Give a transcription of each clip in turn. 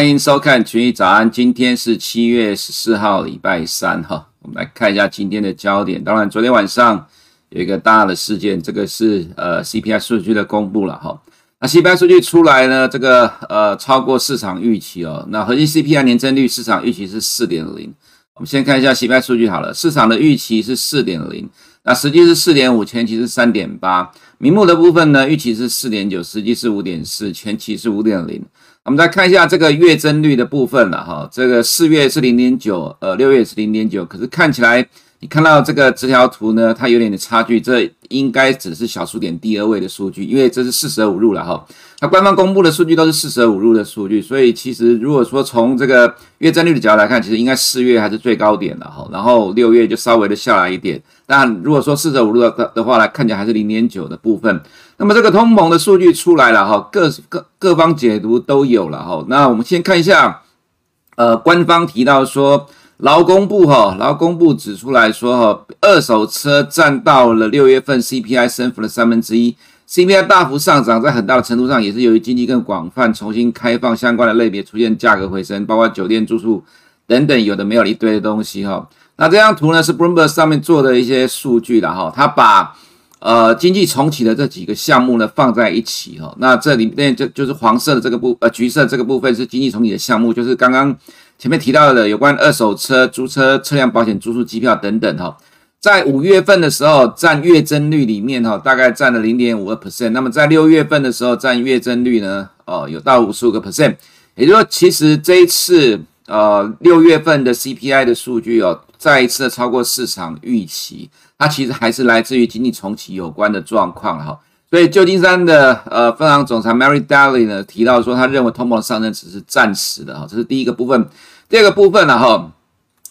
欢迎收看群益早安。今天是七月十四号，礼拜三哈。我们来看一下今天的焦点。当然，昨天晚上有一个大的事件，这个是呃 CPI 数据的公布了哈。那 CPI 数据出来呢，这个呃超过市场预期哦。那核心 CPI 年增率市场预期是四点零。我们先看一下 CPI 数据好了，市场的预期是四点零，那实际是四点五，前期是三点八。名目的部分呢，预期是四点九，实际是五点四，前期是五点零。我们再看一下这个月增率的部分了哈，这个四月是零点九，呃，六月是零点九，可是看起来你看到这个直条图呢，它有点的差距，这应该只是小数点第二位的数据，因为这是四舍五入了哈。那官方公布的数据都是四舍五入的数据，所以其实如果说从这个月增率的角度来看，其实应该四月还是最高点的哈，然后六月就稍微的下来一点。但如果说四舍五入的的话来看起来还是零点九的部分。那么这个通膨的数据出来了哈，各各各方解读都有了哈。那我们先看一下，呃，官方提到说劳工部哈，劳工部指出来说哈，二手车占到了六月份 CPI 升幅的三分之一。CPI 大幅上涨，在很大的程度上也是由于经济更广泛、重新开放相关的类别出现价格回升，包括酒店住宿等等，有的没有一堆的东西哈。那这张图呢是 Bloomberg 上面做的一些数据的哈，它把呃经济重启的这几个项目呢放在一起哈。那这里面就就是黄色的这个部呃橘色这个部分是经济重启的项目，就是刚刚前面提到的有关二手车、租车、车辆保险、住宿、机票等等哈。在五月份的时候，占月增率里面哈，大概占了零点五个 percent。那么在六月份的时候，占月增率呢，哦，有到五十五个 percent。也就是说，其实这一次呃六月份的 CPI 的数据哦，再一次的超过市场预期，它其实还是来自于经济重启有关的状况哈。所以旧金山的呃分行总裁 Mary Daly 呢提到说，他认为通膨上升只是暂时的哈，这是第一个部分。第二个部分呢哈。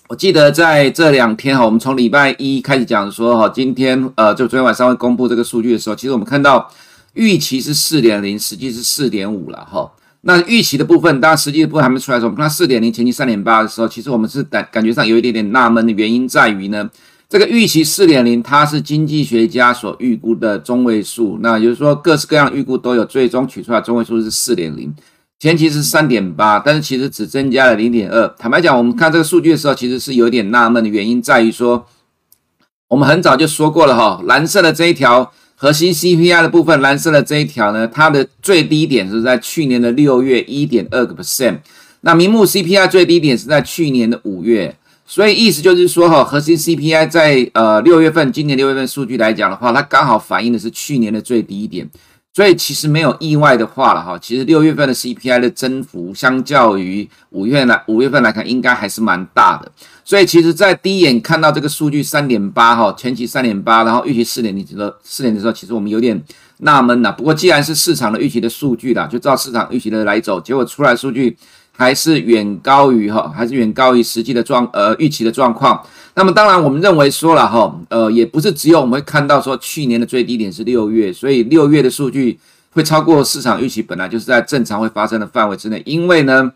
我记得在这两天哈，我们从礼拜一开始讲说哈，今天呃，就昨天晚上会公布这个数据的时候，其实我们看到预期是四点零，实际是四点五了哈。那预期的部分，当然实际的部分还没出来的时候，我们看四点零，前期三点八的时候，其实我们是感感觉上有一点点纳闷的原因在于呢，这个预期四点零，它是经济学家所预估的中位数，那也就是说各式各样的预估都有，最终取出来中位数是四点零。前期是三点八，但是其实只增加了零点二。坦白讲，我们看这个数据的时候，其实是有点纳闷的原因在于说，我们很早就说过了哈，蓝色的这一条核心 CPI 的部分，蓝色的这一条呢，它的最低点是在去年的六月一点二个 percent，那明目 CPI 最低点是在去年的五月，所以意思就是说哈，核心 CPI 在呃六月份，今年六月份数据来讲的话，它刚好反映的是去年的最低点。所以其实没有意外的话了哈，其实六月份的 CPI 的增幅相较于五月来五月份来看，应该还是蛮大的。所以其实，在第一眼看到这个数据三点八哈，前期三点八，然后预期四点零的四点的时候，其实我们有点纳闷了。不过既然是市场的预期的数据啦，就照市场预期的来走，结果出来数据还是远高于哈，还是远高于实际的状呃预期的状况。那么当然，我们认为说了哈，呃，也不是只有我们会看到说去年的最低点是六月，所以六月的数据会超过市场预期，本来就是在正常会发生的范围之内。因为呢，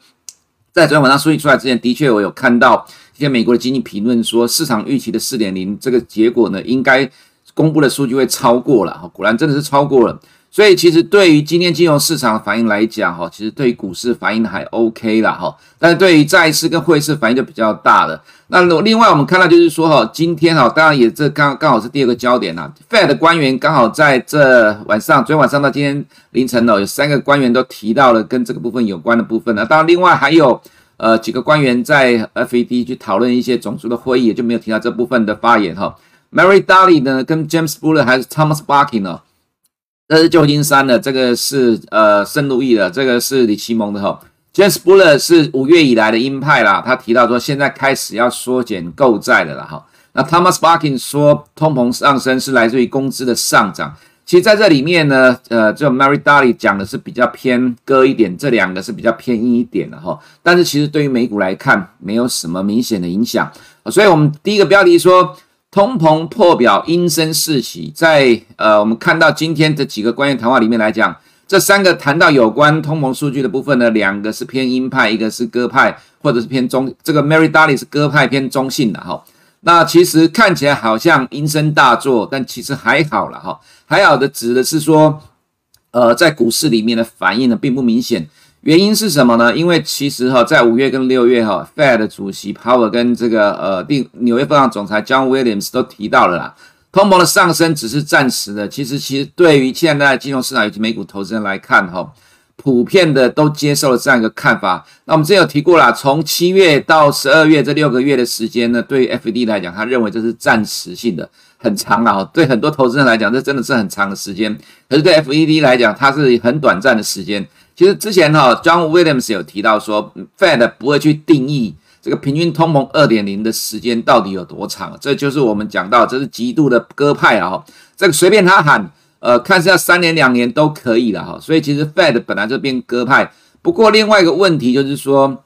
在昨天晚上数据出来之前，的确我有看到一些美国的经济评论说，市场预期的四点零这个结果呢，应该公布的数据会超过了哈，果然真的是超过了。所以其实对于今天金融市场反应来讲，哈，其实对于股市反应还 OK 啦，哈。但是对于债市跟汇市反应就比较大了。那另外我们看到就是说，哈，今天哈，当然也这刚刚好是第二个焦点呐。Fed 的官员刚好在这晚上，昨天晚上到今天凌晨呢，有三个官员都提到了跟这个部分有关的部分呢。当然，另外还有呃几个官员在 FED 去讨论一些种族的会议，也就没有提到这部分的发言哈。Mary Daly 呢，跟 James Buller 还是 Thomas Barkin 呢？这是旧金山的，这个是呃圣路易的，这个是李奇蒙的哈。James Buller 是五月以来的鹰派啦，他提到说现在开始要缩减购债的了哈。那 Thomas Barkin 说通膨上升是来自于工资的上涨。其实在这里面呢，呃，就 Mary Daly 讲的是比较偏鸽一点，这两个是比较偏鹰一点的哈。但是其实对于美股来看，没有什么明显的影响。所以我们第一个标题说。通膨破表，鹰声四起。在呃，我们看到今天这几个官员谈话里面来讲，这三个谈到有关通膨数据的部分呢，两个是偏鹰派，一个是鸽派，或者是偏中。这个 Mary Daly 是鸽派偏中性的哈。那其实看起来好像鹰声大作，但其实还好了哈。还好的指的是说，呃，在股市里面的反应呢，并不明显。原因是什么呢？因为其实哈，在五月跟六月哈，Fed 主席 Powell 跟这个呃，定纽约分行总裁 John Williams 都提到了啦，通膨的上升只是暂时的。其实，其实对于现在的金融市场以及美股投资人来看哈，普遍的都接受了这样一个看法。那我们之前有提过啦，从七月到十二月这六个月的时间呢，对于 FED 来讲，他认为这是暂时性的，很长啊。对很多投资人来讲，这真的是很长的时间。可是对 FED 来讲，它是很短暂的时间。其实之前哈，John Williams 有提到说，Fed 不会去定义这个平均通膨二点零的时间到底有多长，这就是我们讲到，这是极度的鸽派啊哈，这个随便他喊，呃，看是要三年两年都可以了哈，所以其实 Fed 本来就变鸽派。不过另外一个问题就是说，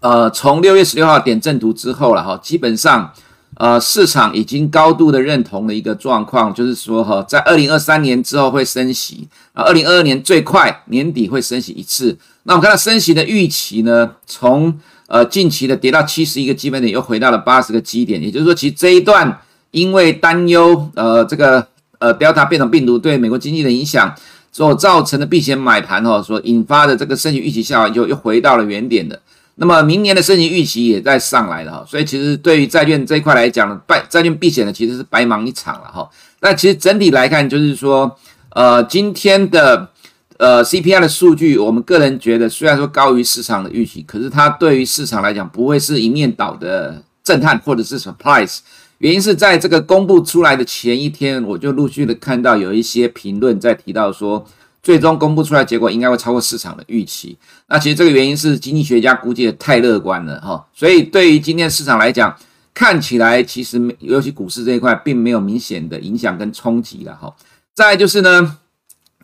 呃，从六月十六号点阵图之后了哈，基本上。呃，市场已经高度的认同的一个状况，就是说哈，在二零二三年之后会升息，啊，二零二二年最快年底会升息一次。那我们看到升息的预期呢，从呃近期的跌到七十一个基本点，又回到了八十个基点，也就是说，其实这一段因为担忧呃这个呃 Delta 变种病毒对美国经济的影响所造成的避险买盘哦，所引发的这个升息预期下滑，就又回到了原点的。那么明年的升息预期也在上来了哈，所以其实对于债券这一块来讲，债债券避险的其实是白忙一场了哈。那其实整体来看，就是说，呃，今天的呃 CPI 的数据，我们个人觉得虽然说高于市场的预期，可是它对于市场来讲不会是一面倒的震撼或者是 surprise。原因是在这个公布出来的前一天，我就陆续的看到有一些评论在提到说。最终公布出来结果应该会超过市场的预期。那其实这个原因是经济学家估计的太乐观了哈，所以对于今天市场来讲，看起来其实尤其股市这一块并没有明显的影响跟冲击了哈。再就是呢，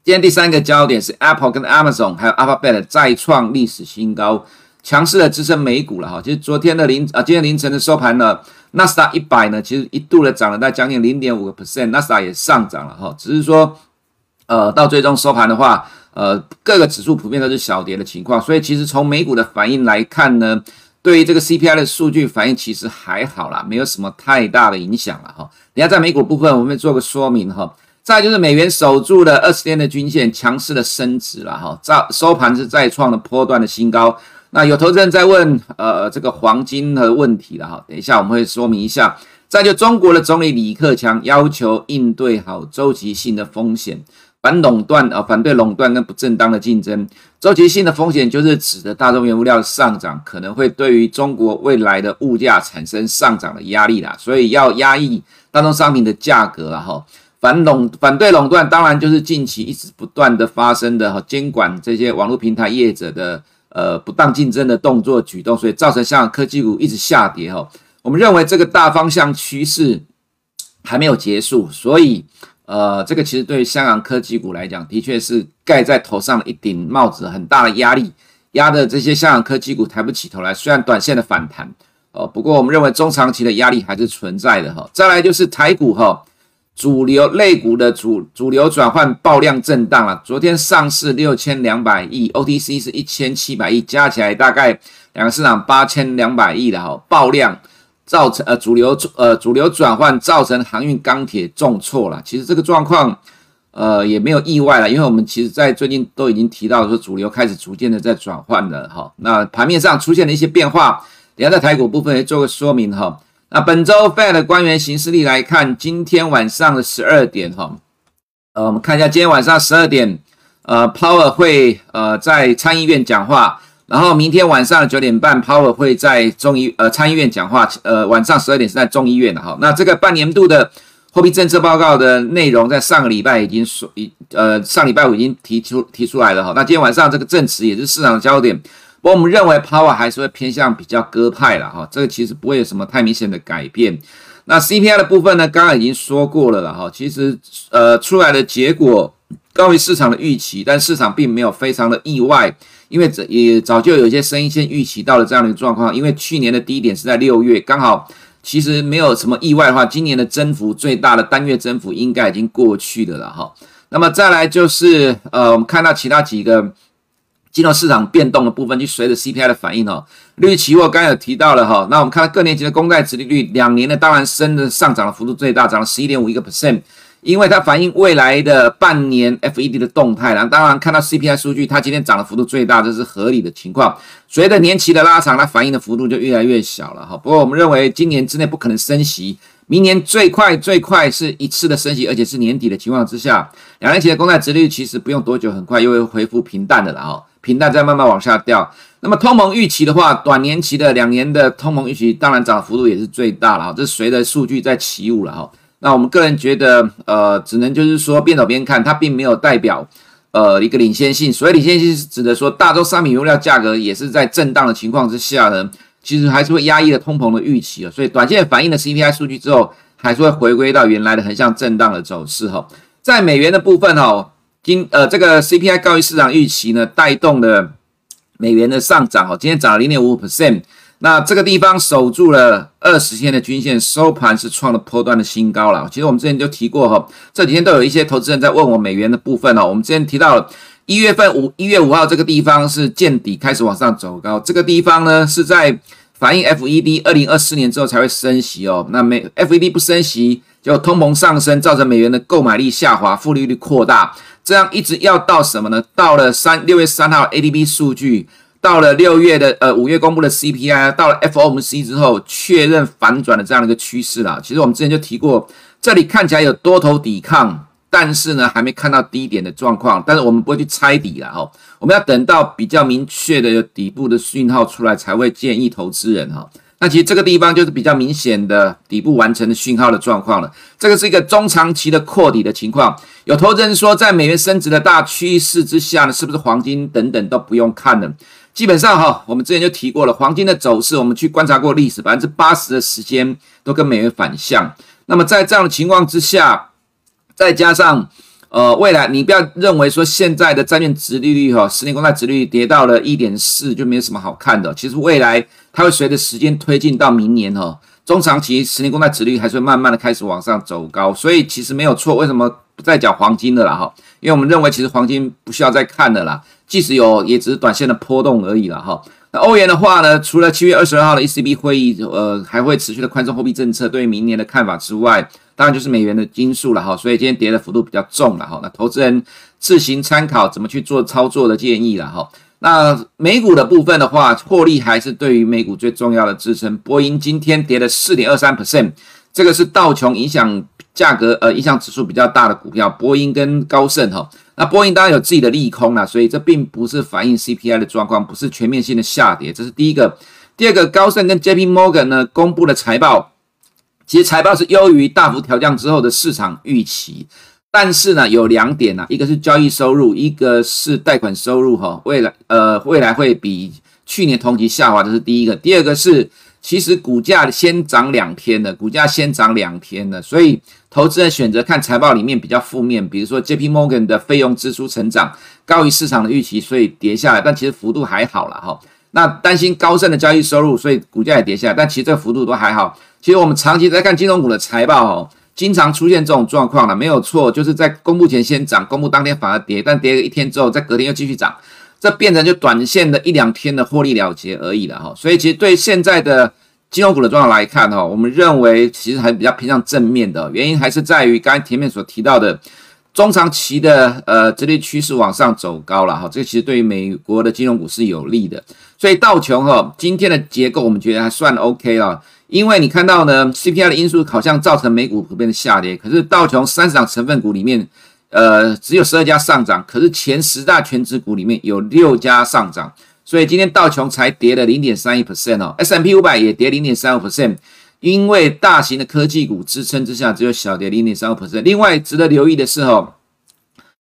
今天第三个焦点是 Apple 跟 Amazon 还有 Alphabet 再创历史新高，强势的支撑美股了哈。其实昨天的凌啊，今天凌晨的收盘呢，纳斯达一百呢，其实一度的涨了在将近零点五个 percent，纳斯达也上涨了哈，只是说。呃，到最终收盘的话，呃，各个指数普遍都是小跌的情况，所以其实从美股的反应来看呢，对于这个 CPI 的数据反应其实还好啦，没有什么太大的影响了哈。等下在美股部分，我们做个说明哈。再就是美元守住了二十天的均线，强势的升值了哈，在收盘是再创了波段的新高。那有投资人在问，呃，这个黄金的问题了哈，等一下我们会说明一下。再就中国的总理李克强要求应对好周期性的风险。反垄断啊，反对垄断跟不正当的竞争，周期性的风险就是指的大宗原物料的上涨可能会对于中国未来的物价产生上涨的压力啦，所以要压抑大宗商品的价格啦哈。反垄反对垄断，当然就是近期一直不断的发生的哈，监管这些网络平台业者的呃不当竞争的动作举动，所以造成像科技股一直下跌哈。我们认为这个大方向趋势还没有结束，所以。呃，这个其实对于香港科技股来讲，的确是盖在头上的一顶帽子，很大的压力，压的这些香港科技股抬不起头来。虽然短线的反弹，哦，不过我们认为中长期的压力还是存在的哈。再来就是台股哈，主流类股的主主流转换爆量震荡了。昨天上市六千两百亿，OTC 是一千七百亿，加起来大概两个市场八千两百亿的哈爆量。造成呃主流呃主流转换造成航运钢铁重挫了，其实这个状况呃也没有意外了，因为我们其实在最近都已经提到说主流开始逐渐的在转换了哈。那盘面上出现了一些变化，等下在台股部分也做个说明哈。那本周 Fed 的官员行事历来看，今天晚上的十二点哈，呃我们看一下今天晚上十二点，呃 Powell 会呃在参议院讲话。然后明天晚上九点半，Powell 会在众议呃参议院讲话，呃晚上十二点是在众议院的哈。那这个半年度的货币政策报告的内容，在上个礼拜已经说已呃上礼拜五已经提出提出来了哈。那今天晚上这个证词也是市场的焦点，不过我们认为 Powell 还是会偏向比较鸽派了哈。这个其实不会有什么太明显的改变。那 CPI 的部分呢，刚刚已经说过了了哈。其实呃出来的结果高于市场的预期，但市场并没有非常的意外。因为这也早就有一些声音先预期到了这样的一个状况，因为去年的低点是在六月，刚好其实没有什么意外的话，今年的增幅最大的单月增幅应该已经过去的了哈。那么再来就是呃，我们看到其他几个金融市场变动的部分，就随着 CPI 的反应哦。利率期货刚才有提到了哈，那我们看到各年级的公债殖利率，两年的当然升的上涨的幅度最大，涨了十一点五一个 percent。因为它反映未来的半年 FED 的动态，然后当然看到 CPI 数据，它今天涨的幅度最大，这是合理的情况。随着年期的拉长，它反映的幅度就越来越小了哈。不过我们认为今年之内不可能升息，明年最快最快是一次的升息，而且是年底的情况之下，两年期的公债殖率其实不用多久，很快又会恢复平淡的了哈，平淡再慢慢往下掉。那么通膨预期的话，短年期的两年的通膨预期当然涨的幅度也是最大了哈，这随着数据在起舞了哈。那我们个人觉得，呃，只能就是说边走边看，它并没有代表，呃，一个领先性。所谓领先性是指的说，大宗商品原料价格也是在震荡的情况之下呢，其实还是会压抑了通膨的预期啊。所以短线反映了 CPI 数据之后，还是会回归到原来的横向震荡的走势哈。在美元的部分哈，今呃这个 CPI 高于市场预期呢，带动了美元的上涨哦，今天涨了零点五 percent。那这个地方守住了二十天的均线，收盘是创了波段的新高了。其实我们之前就提过哈，这几天都有一些投资人在问我美元的部分哦。我们之前提到了一月份五一月五号这个地方是见底开始往上走高，这个地方呢是在反映 FED 二零二四年之后才会升息哦。那美 FED 不升息，就通膨上升，造成美元的购买力下滑，负利率扩大，这样一直要到什么呢？到了三六月三号 ADP 数据。到了六月的呃五月公布的 CPI，到了 FOMC 之后确认反转的这样的一个趋势啦。其实我们之前就提过，这里看起来有多头抵抗，但是呢还没看到低点的状况。但是我们不会去猜底了哈，我们要等到比较明确的有底部的讯号出来，才会建议投资人哈。那其实这个地方就是比较明显的底部完成的讯号的状况了。这个是一个中长期的扩底的情况。有投资人说，在美元升值的大趋势之下呢，是不是黄金等等都不用看了？基本上哈，我们之前就提过了，黄金的走势，我们去观察过历史，百分之八十的时间都跟美元反向。那么在这样的情况之下，再加上呃未来，你不要认为说现在的债券殖利率哈，十年公债殖利率跌到了一点四就没有什么好看的。其实未来它会随着时间推进到明年哈，中长期十年公债殖利率还是会慢慢的开始往上走高，所以其实没有错。为什么不再讲黄金的了哈？因为我们认为其实黄金不需要再看了啦。即使有，也只是短线的波动而已了哈。那欧元的话呢，除了七月二十二号的 ECB 会议，呃，还会持续的宽松货币政策对于明年的看法之外，当然就是美元的因素了哈。所以今天跌的幅度比较重了哈。那投资人自行参考怎么去做操作的建议了哈。那美股的部分的话，获利还是对于美股最重要的支撑。波音今天跌了四点二三 percent，这个是道琼影响价格呃影响指数比较大的股票，波音跟高盛哈。那波音当然有自己的利空啦，所以这并不是反映 CPI 的状况，不是全面性的下跌，这是第一个。第二个，高盛跟 JP Morgan 呢公布的财报，其实财报是优于大幅调降之后的市场预期，但是呢有两点呐，一个是交易收入，一个是贷款收入哈，未来呃未来会比去年同期下滑，这是第一个。第二个是。其实股价先涨两天的，股价先涨两天的，所以投资人选择看财报里面比较负面，比如说 JP Morgan 的费用支出成长高于市场的预期，所以跌下来，但其实幅度还好了哈。那担心高盛的交易收入，所以股价也跌下来，但其实这个幅度都还好。其实我们长期在看金融股的财报哦，经常出现这种状况了，没有错，就是在公布前先涨，公布当天反而跌，但跌了一天之后，在隔天又继续涨。这变成就短线的一两天的获利了结而已了哈，所以其实对现在的金融股的状况来看哈，我们认为其实还比较偏向正面的，原因还是在于刚才前面所提到的中长期的呃这类趋势往上走高了哈，这个其实对于美国的金融股是有利的，所以道琼哈今天的结构我们觉得还算 OK 了，因为你看到呢 CPI 的因素好像造成美股普遍的下跌，可是道琼三十档成分股里面。呃，只有十二家上涨，可是前十大权值股里面有六家上涨，所以今天道琼才跌了零点三一 percent 哦，S&P 五百也跌零点三五 percent，因为大型的科技股支撑之下，只有小跌零点三五 percent。另外值得留意的是哦，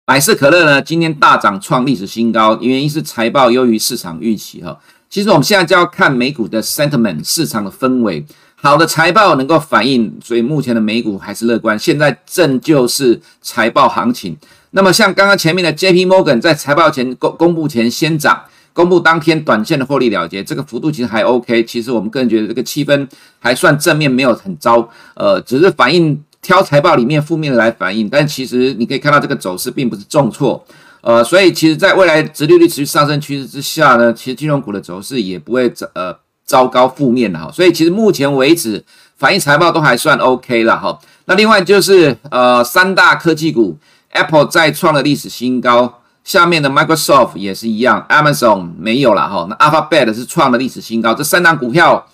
百事可乐呢今天大涨创历史新高，原因是财报优于市场预期哈。其实我们现在就要看美股的 sentiment 市场的氛围。好的财报能够反映，所以目前的美股还是乐观。现在正就是财报行情。那么像刚刚前面的 JP Morgan 在财报前公公布前先涨，公布当天短线的获利了结，这个幅度其实还 OK。其实我们个人觉得这个气氛还算正面，没有很糟。呃，只是反映挑财报里面负面的来反映，但其实你可以看到这个走势并不是重挫。呃，所以其实在未来直利率持续上升趋势之下呢，其实金融股的走势也不会呃。糟糕负面的哈，所以其实目前为止反映财报都还算 OK 了哈。那另外就是呃三大科技股，Apple 再创了历史新高，下面的 Microsoft 也是一样，Amazon 没有了哈。那 Alphabet 是创了历史新高，这三档股票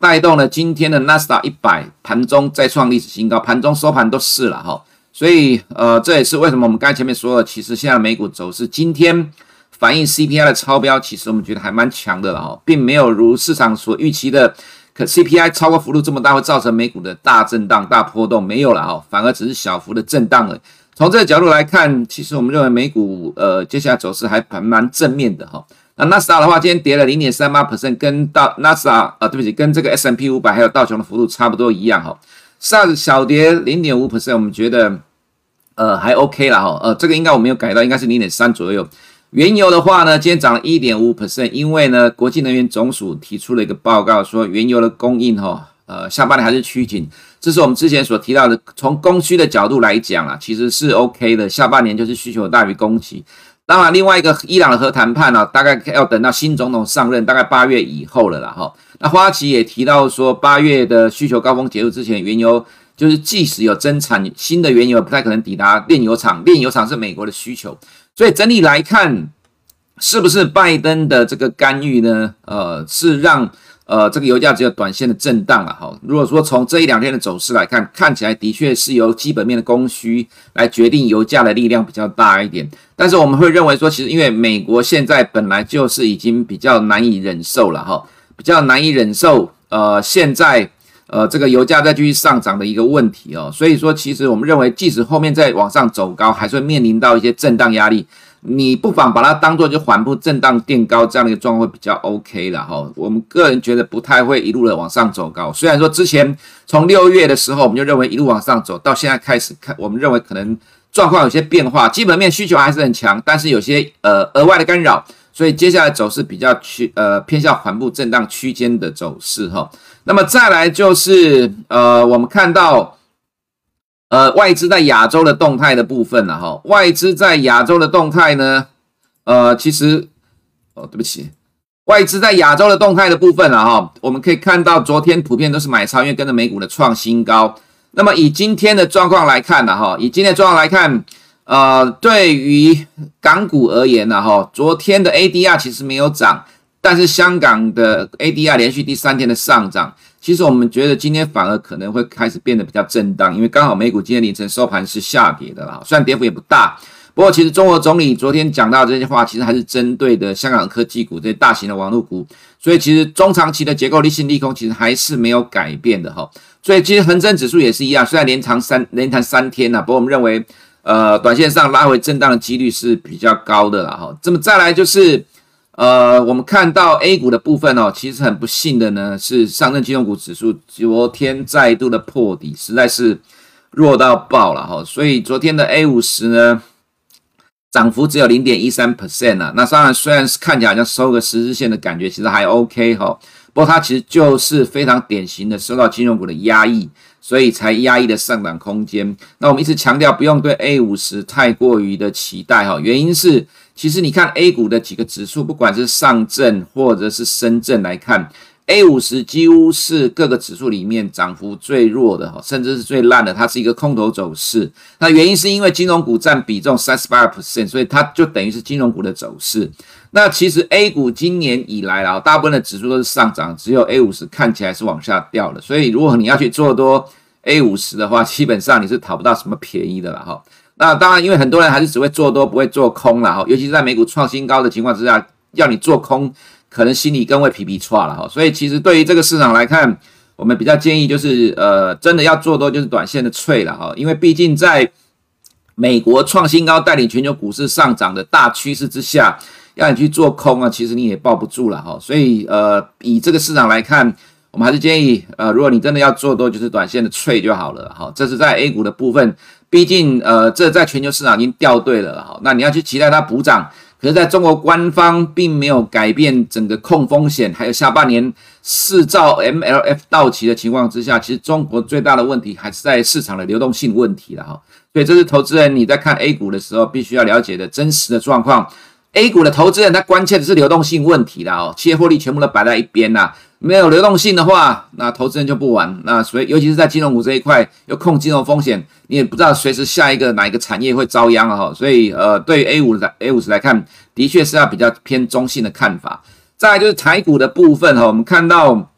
带动了今天的 n a s a 一百盘中再创历史新高，盘中收盘都是了哈。所以呃这也是为什么我们刚才前面说的，其实现在美股走势今天。反映 CPI 的超标，其实我们觉得还蛮强的了哈，并没有如市场所预期的，可 CPI 超过幅度这么大，会造成美股的大震荡、大波动，没有了哈，反而只是小幅的震荡了。从这个角度来看，其实我们认为美股呃接下来走势还蛮蛮正面的哈。那纳斯达的话，今天跌了零点三八 percent，跟到纳斯达啊，对不起，跟这个 S M P 五百还有道琼的幅度差不多一样哈。上小跌零点五 percent，我们觉得呃还 OK 了哈，呃这个应该我没有改到，应该是零点三左右。原油的话呢，今天涨了一点五 percent，因为呢，国际能源总署提出了一个报告，说原油的供应哈，呃，下半年还是趋紧。这是我们之前所提到的，从供需的角度来讲啊，其实是 OK 的。下半年就是需求大于供给。当然，另外一个伊朗的核谈判呢，大概要等到新总统上任，大概八月以后了啦哈。那花旗也提到说，八月的需求高峰结束之前，原油就是即使有增产，新的原油不太可能抵达炼油厂，炼油厂是美国的需求。所以整体来看，是不是拜登的这个干预呢？呃，是让呃这个油价只有短线的震荡了哈。如果说从这一两天的走势来看，看起来的确是由基本面的供需来决定油价的力量比较大一点。但是我们会认为说，其实因为美国现在本来就是已经比较难以忍受了哈，比较难以忍受呃现在呃这个油价再继续上涨的一个问题哦。所以说，其实我们认为，即使后面再往上走高，还是会面临到一些震荡压力。你不妨把它当做就缓步震荡垫高这样的一个状况会比较 OK 了哈。我们个人觉得不太会一路的往上走高。虽然说之前从六月的时候我们就认为一路往上走，到现在开始看，我们认为可能状况有些变化，基本面需求还是很强，但是有些呃额外的干扰，所以接下来走势比较趋呃偏向缓步震荡区间的走势哈。那么再来就是呃我们看到。呃，外资在亚洲的动态的部分了哈，外资在亚洲的动态呢，呃，其实，哦，对不起，外资在亚洲的动态的部分了哈，我们可以看到昨天普遍都是买超，因为跟着美股的创新高。那么以今天的状况来看呢哈，以今天的状况来看，呃，对于港股而言呢哈，昨天的 ADR 其实没有涨，但是香港的 ADR 连续第三天的上涨。其实我们觉得今天反而可能会开始变得比较震荡，因为刚好美股今天凌晨收盘是下跌的啦，虽然跌幅也不大，不过其实中国总理昨天讲到这些话，其实还是针对的香港科技股这些大型的网络股，所以其实中长期的结构性利空其实还是没有改变的哈。所以其实恒生指数也是一样，虽然连长三连弹三天呐，不过我们认为呃短线上拉回震荡的几率是比较高的啦哈。这么再来就是。呃，我们看到 A 股的部分哦，其实很不幸的呢，是上证金融股指数昨天再度的破底，实在是弱到爆了哈。所以昨天的 A 五十呢，涨幅只有零点一三 percent 啊。那当然，虽然是看起来好像收个十日线的感觉，其实还 OK 哈。不过它其实就是非常典型的受到金融股的压抑，所以才压抑的上涨空间。那我们一直强调，不用对 A 五十太过于的期待哈，原因是。其实你看 A 股的几个指数，不管是上证或者是深圳来看，A 五十几乎是各个指数里面涨幅最弱的哈，甚至是最烂的，它是一个空头走势。那原因是因为金融股占比重三十八 percent，所以它就等于是金融股的走势。那其实 A 股今年以来啊，大部分的指数都是上涨，只有 A 五十看起来是往下掉的。所以如果你要去做多 A 五十的话，基本上你是讨不到什么便宜的了哈。那当然，因为很多人还是只会做多，不会做空了哈。尤其是在美股创新高的情况之下，要你做空，可能心里更会皮皮剉了哈。所以，其实对于这个市场来看，我们比较建议就是，呃，真的要做多就是短线的脆了哈。因为毕竟在美国创新高带领全球股市上涨的大趋势之下，要你去做空啊，其实你也抱不住了哈。所以，呃，以这个市场来看，我们还是建议，呃，如果你真的要做多，就是短线的脆就好了哈。这是在 A 股的部分。毕竟，呃，这在全球市场已经掉队了哈，那你要去期待它补涨，可是在中国官方并没有改变整个控风险，还有下半年四兆 MLF 到期的情况之下，其实中国最大的问题还是在市场的流动性问题了哈。所以这是投资人你在看 A 股的时候必须要了解的真实的状况。A 股的投资人他关切的是流动性问题了哦，企业获利全部都摆在一边呐，没有流动性的话，那投资人就不玩。那所以，尤其是在金融股这一块，又控金融风险，你也不知道随时下一个哪一个产业会遭殃啊！哈，所以呃，对 A 五的 A 五十来看，的确是要比较偏中性的看法。再来就是台股的部分哈，我们看到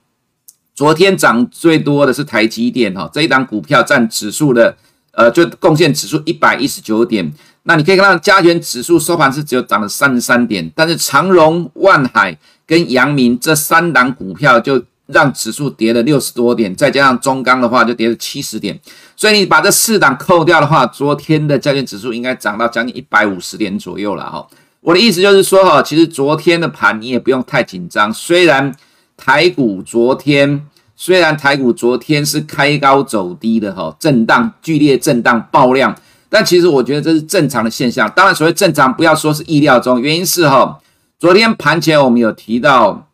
昨天涨最多的是台积电哈，这一档股票占指数的呃，就贡献指数一百一十九点。那你可以看到加权指数收盘是只有涨了三十三点，但是长荣、万海跟阳明这三档股票就让指数跌了六十多点，再加上中钢的话就跌了七十点，所以你把这四档扣掉的话，昨天的加权指数应该涨到将近一百五十点左右了哈。我的意思就是说哈，其实昨天的盘你也不用太紧张，虽然台股昨天虽然台股昨天是开高走低的哈，震荡剧烈震荡爆量。但其实我觉得这是正常的现象。当然，所谓正常，不要说是意料中。原因是哈，昨天盘前我们有提到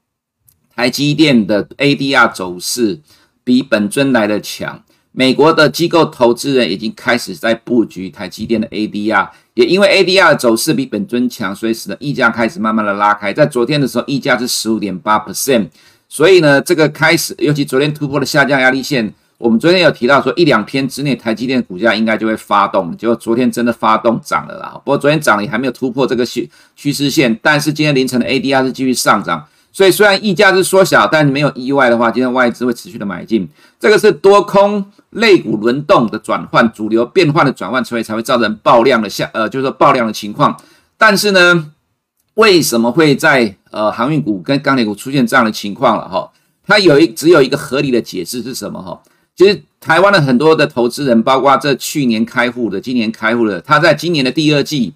台积电的 ADR 走势比本尊来的强。美国的机构投资人已经开始在布局台积电的 ADR，也因为 ADR 的走势比本尊强，所以使得溢价开始慢慢的拉开。在昨天的时候，溢价是十五点八 percent，所以呢，这个开始，尤其昨天突破了下降压力线。我们昨天有提到说，一两天之内台积电股价应该就会发动，结果昨天真的发动涨了啦。不过昨天涨了也还没有突破这个趋趋势线，但是今天凌晨的 ADR 是继续上涨，所以虽然溢价是缩小，但没有意外的话，今天外资会持续的买进。这个是多空类股轮动的转换，主流变换的转换，所以才会造成爆量的下呃，就是说爆量的情况。但是呢，为什么会在呃航运股跟钢铁股出现这样的情况了哈？它有一只有一个合理的解释是什么哈？其实台湾的很多的投资人，包括这去年开户的、今年开户的，他在今年的第二季、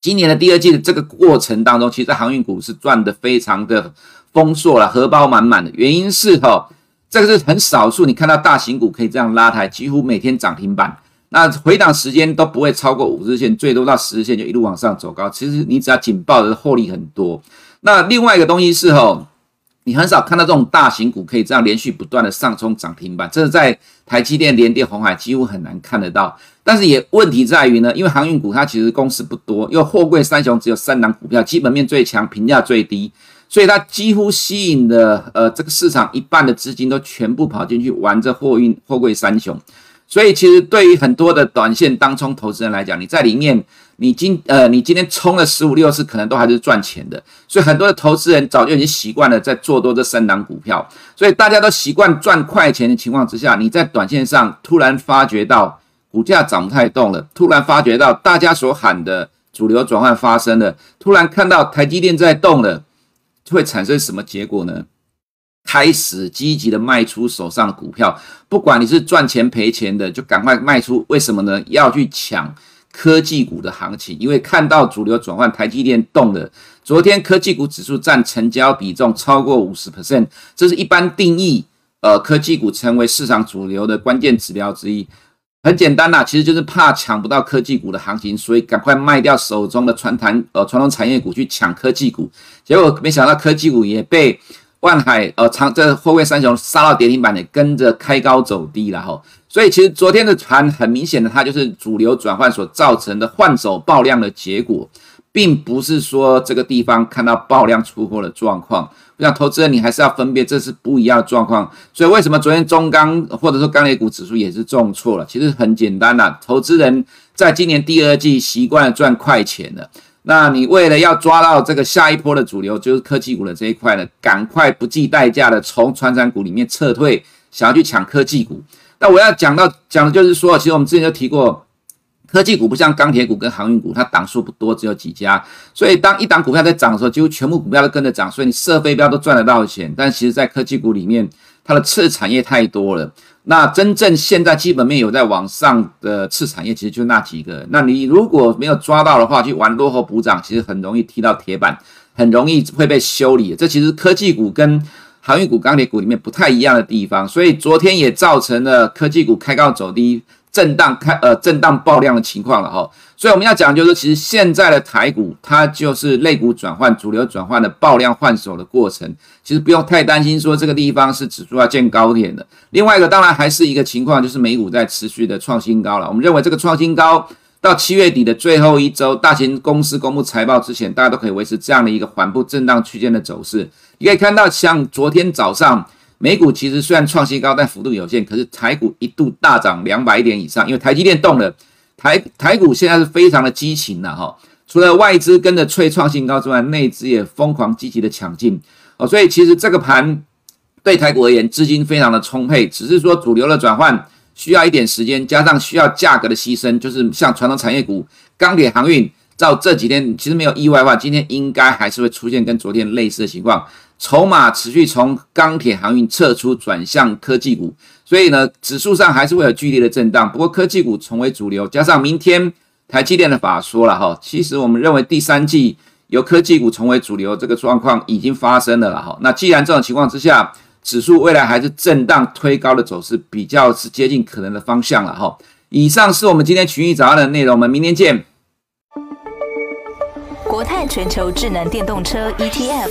今年的第二季的这个过程当中，其实航运股是赚得非常的丰硕了，荷包满满的。原因是哈，这个是很少数，你看到大型股可以这样拉抬，几乎每天涨停板，那回档时间都不会超过五日线，最多到十日线就一路往上走高。其实你只要紧抱的获利很多。那另外一个东西是哈。你很少看到这种大型股可以这样连续不断的上冲涨停板，这是在台积电、联电、红海几乎很难看得到。但是也问题在于呢，因为航运股它其实公司不多，因为货柜三雄只有三档股票，基本面最强，评价最低，所以它几乎吸引的呃这个市场一半的资金都全部跑进去玩这货运货柜三雄。所以其实对于很多的短线当冲投资人来讲，你在里面。你今呃，你今天冲了十五六次，可能都还是赚钱的。所以很多的投资人早就已经习惯了在做多这三档股票，所以大家都习惯赚快钱的情况之下，你在短线上突然发觉到股价涨不太动了，突然发觉到大家所喊的主流转换发生了，突然看到台积电在动了，会产生什么结果呢？开始积极的卖出手上的股票，不管你是赚钱赔钱的，就赶快卖出。为什么呢？要去抢。科技股的行情，因为看到主流转换，台积电动了。昨天科技股指数占成交比重超过五十 percent，这是一般定义，呃，科技股成为市场主流的关键指标之一。很简单呐，其实就是怕抢不到科技股的行情，所以赶快卖掉手中的传统呃传统产业股去抢科技股。结果没想到科技股也被万海呃长这货柜三雄杀到跌停板，也跟着开高走低了哈。所以其实昨天的盘很明显的，它就是主流转换所造成的换手爆量的结果，并不是说这个地方看到爆量出货的状况。我想投资人你还是要分辨，这是不一样的状况。所以为什么昨天中钢或者说钢铁股指数也是重挫了？其实很简单呐，投资人在今年第二季习惯了赚快钱了，那你为了要抓到这个下一波的主流，就是科技股的这一块呢，赶快不计代价的从传产股里面撤退，想要去抢科技股。那我要讲到讲的就是说，其实我们之前就提过，科技股不像钢铁股跟航运股，它档数不多，只有几家，所以当一档股票在涨的时候，几乎全部股票都跟着涨，所以你射飞镖都赚得到钱。但其实，在科技股里面，它的次产业太多了。那真正现在基本面有在往上的次产业，其实就那几个。那你如果没有抓到的话，去玩落后补涨，其实很容易踢到铁板，很容易会被修理。这其实科技股跟航运股、钢铁股里面不太一样的地方，所以昨天也造成了科技股开高走低、震荡开呃震荡爆量的情况了哈。所以我们要讲就是，其实现在的台股它就是类股转换、主流转换的爆量换手的过程，其实不用太担心说这个地方是指数要见高点的。另外一个当然还是一个情况，就是美股在持续的创新高了。我们认为这个创新高到七月底的最后一周，大型公司公布财报之前，大家都可以维持这样的一个缓步震荡区间的走势。你可以看到，像昨天早上美股其实虽然创新高，但幅度有限，可是台股一度大涨两百点以上，因为台积电动了。台台股现在是非常的激情了哈，除了外资跟着吹创新高之外，内资也疯狂积极的抢进。哦，所以其实这个盘对台股而言资金非常的充沛，只是说主流的转换需要一点时间，加上需要价格的牺牲，就是像传统产业股、钢铁、航运，照这几天其实没有意外的话，今天应该还是会出现跟昨天类似的情况，筹码持续从钢铁、航运撤出，转向科技股。所以呢，指数上还是会有剧烈的震荡，不过科技股成为主流，加上明天台积电的法说了哈，其实我们认为第三季由科技股成为主流这个状况已经发生了了哈。那既然这种情况之下，指数未来还是震荡推高的走势，比较是接近可能的方向了哈。以上是我们今天群益早安的内容，我们明天见。国泰全球智能电动车 ETF